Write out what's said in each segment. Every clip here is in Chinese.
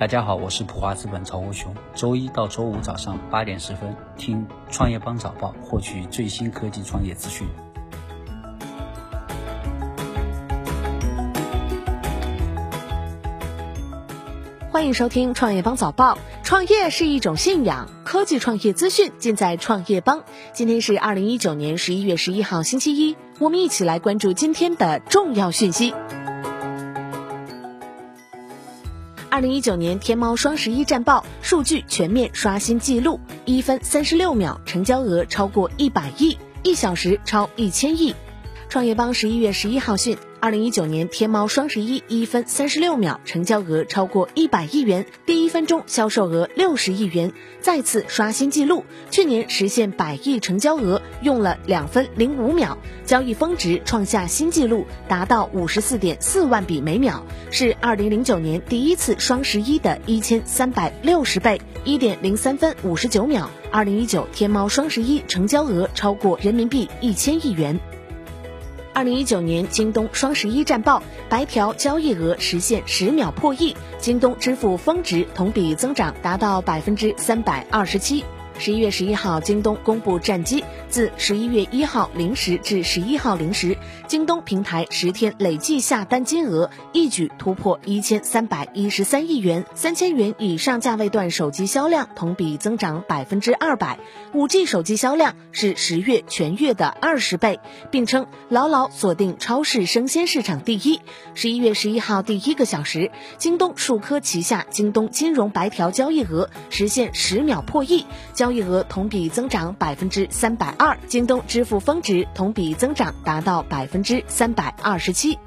大家好，我是普华资本曹国雄。周一到周五早上八点十分，听创业邦早报，获取最新科技创业资讯。欢迎收听创业邦早报。创业是一种信仰，科技创业资讯尽在创业邦。今天是二零一九年十一月十一号，星期一，我们一起来关注今天的重要讯息。二零一九年天猫双十一战报数据全面刷新记录，一分三十六秒成交额超过一百亿，一小时超一千亿。创业邦十一月十一号讯。二零一九年天猫双十一一分三十六秒成交额超过一百亿元，第一分钟销售额六十亿元，再次刷新纪录。去年实现百亿成交额用了两分零五秒，交易峰值创下新纪录，达到五十四点四万笔每秒，是二零零九年第一次双十一的一千三百六十倍，一点零三分五十九秒。二零一九天猫双十一成交额超过人民币一千亿元。二零一九年京东双十一战报，白条交易额实现十秒破亿，京东支付峰值同比增长达到百分之三百二十七。十一月十一号，京东公布战绩。自十一月一号零时至十一号零时，京东平台十天累计下单金额一举突破一千三百一十三亿元，三千元以上价位段手机销量同比增长百分之二百，五 G 手机销量是十月全月的二十倍，并称牢牢锁定超市生鲜市场第一。十一月十一号第一个小时，京东数科旗下京东金融白条交易额实现十秒破亿，交。交易额同比增长百分之三百二，京东支付峰值同比增长达到百分之三百二十七。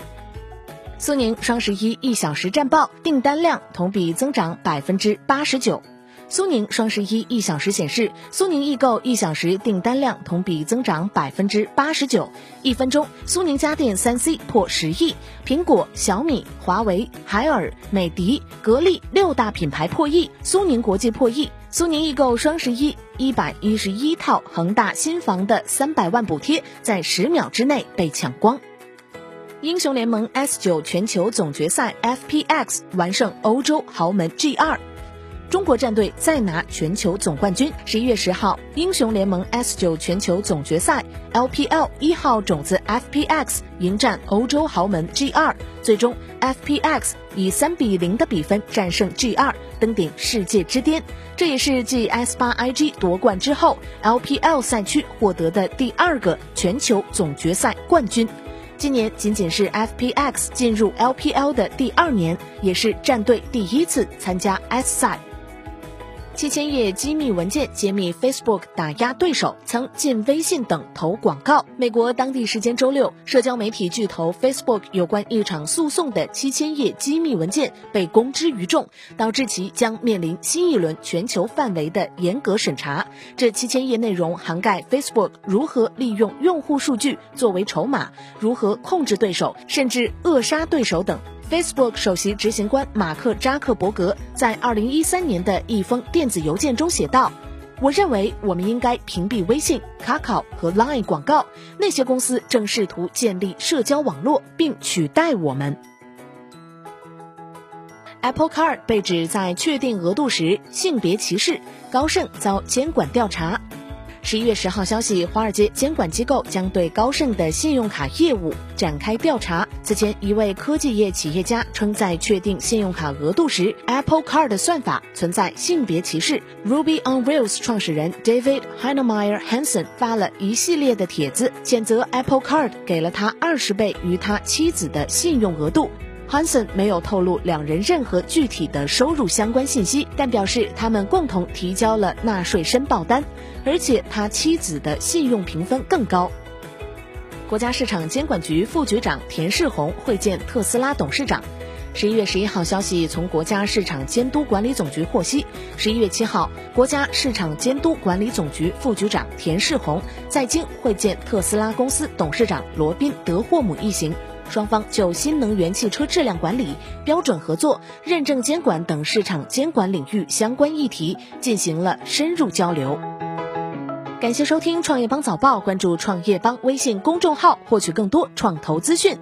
苏宁双十一一小时战报，订单量同比增长百分之八十九。苏宁双十一一小时显示，苏宁易购一小时订单量同比增长百分之八十九。一分钟，苏宁家电三 C 破十亿，苹果、小米、华为、海尔、美的、格力六大品牌破亿，苏宁国际破亿。苏宁易购双十一一百一十一套恒大新房的三百万补贴，在十秒之内被抢光。英雄联盟 S 九全球总决赛 FPX 完胜欧洲豪门 G 二。中国战队再拿全球总冠军。十一月十号，英雄联盟 S 九全球总决赛 LPL 一号种子 FPX 迎战欧洲豪门 G 二，最终 FPX 以三比零的比分战胜 G 二，登顶世界之巅。这也是继 S 八 IG 夺冠之后，LPL 赛区获得的第二个全球总决赛冠军。今年仅仅是 FPX 进入 LPL 的第二年，也是战队第一次参加 S 赛。七千页机密文件揭秘 Facebook 打压对手，曾进微信等投广告。美国当地时间周六，社交媒体巨头 Facebook 有关一场诉讼的七千页机密文件被公之于众，导致其将面临新一轮全球范围的严格审查。这七千页内容涵盖 Facebook 如何利用用户数据作为筹码，如何控制对手，甚至扼杀对手等。Facebook 首席执行官马克扎克伯格在二零一三年的一封电子邮件中写道：“我认为我们应该屏蔽微信、卡卡和 Line 广告，那些公司正试图建立社交网络并取代我们。” Apple Card 被指在确定额度时性别歧视，高盛遭监管调查。十一月十号消息，华尔街监管机构将对高盛的信用卡业务展开调查。此前，一位科技业企业家称，在确定信用卡额度时，Apple Card 的算法存在性别歧视。Ruby on Rails 创始人 David Heinemeier Hansen 发了一系列的帖子，谴责 Apple Card 给了他二十倍于他妻子的信用额度。Hansen 没有透露两人任何具体的收入相关信息，但表示他们共同提交了纳税申报单，而且他妻子的信用评分更高。国家市场监管局副局长田世宏会见特斯拉董事长。十一月十一号消息从国家市场监督管理总局获悉，十一月七号，国家市场监督管理总局副局长田世宏在京会见特斯拉公司董事长罗宾·德霍姆一行。双方就新能源汽车质量管理、标准合作、认证监管等市场监管领域相关议题进行了深入交流。感谢收听创业邦早报，关注创业邦微信公众号，获取更多创投资讯。